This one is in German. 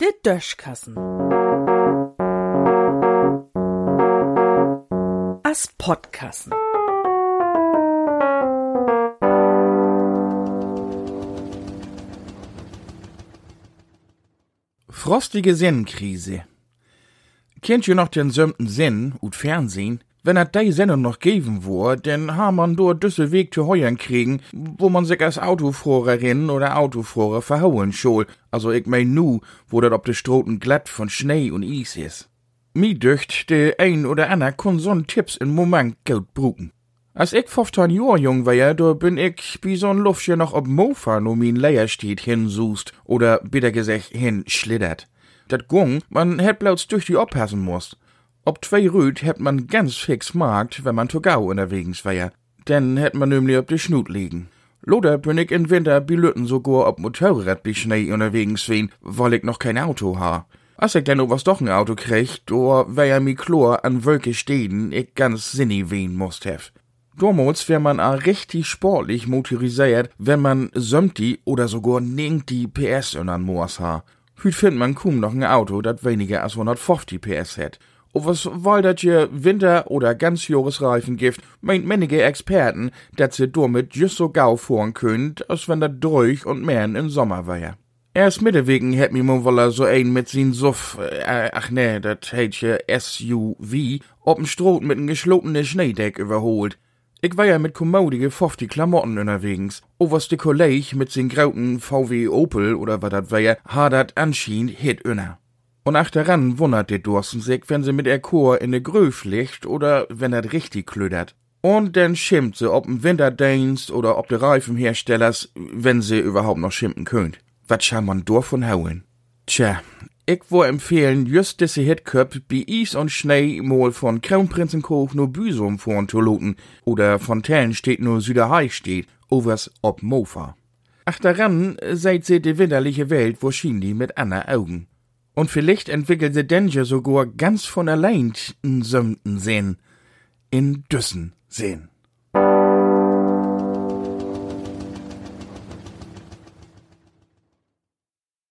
De Döschkassen. As Podkassen. Frostige Sinnkrise. Kennt ihr noch den sömten Sinn ut Fernsehen? Wenn er die Sendung noch geben wor, denn ha man dort düsse Weg zu heuern kriegen, wo man sich als Autofahrerin oder Autofahrer verhauen schol. Also ich mein nu, wo dat ob de Stroten glatt von Schnee und Eis is. Mi dücht, de ein oder ander kun so'n Tipps in Moment gut bruken. Als ich 15 Jahr jung war, da bin ich wie so'n Luftchen noch ob Mofa no min Leiersteht hinsust oder bitter gesagt hinschlittert. Dat gung, man hätt bloß durch die oppassen musst. Ob zwei Rüd hätt man ganz fix markt, wenn man to gau unterwegs war. Denn hätt man nämlich ob de Schnut liegen. Loder bin ich in Winter bilütten sogar ob Motorrad bi Schnee unterwegs wen, weil ich noch kein Auto ha. Als ich denn was doch ein Auto krieg, do wär mi Chlor an Wölke stehen, ich ganz sinni wen musst hef. Damals wär man a richtig sportlich motorisiert, wenn man sömti oder sogar die PS an Moors ha. Hüt find man kaum noch ein Auto, dat weniger als 150 PS hat. Und was weil dat je Winter- oder Ganzjahresreifen gibt, meint manige Experten, dat sie damit just so gau fahren könnt, als wenn dat durch und mehr in Sommer wär. Erst mittewegen hätt mi mo wolle so ein mit sin Suff, äh, ach nee, dat heit je SUV, ob'n Stroh mit n geschlotene Schneedeck überholt. Ich war ja mit kommodige 50 Klamotten unterwegs. Oberste Kolleg mit sin grauten VW Opel oder wat dat wär, ha dat anschien hit inner. Und achteran wundert de Dursten sich, wenn sie mit der Chor in de Gröf liegt oder wenn dat richtig klödert. Und dann schimpft sie ob'n Winterdienst oder ob de Reifenherstellers, wenn sie überhaupt noch schimpfen könnt. Wat schau man davon hauen? Tja, ich wo empfehlen, just diese Hitköp bi Is und Schnee mal von Kronprinzenkoch nur Büsum vorn zu looten oder von steht nur Süderhai steht, overs ob Mofa. Ach daran seid sie die winterliche Welt wo schien die mit Anna Augen. Und vielleicht entwickelt sie Danger sogar ganz von allein n sömten Sinn. In Düssen sehen.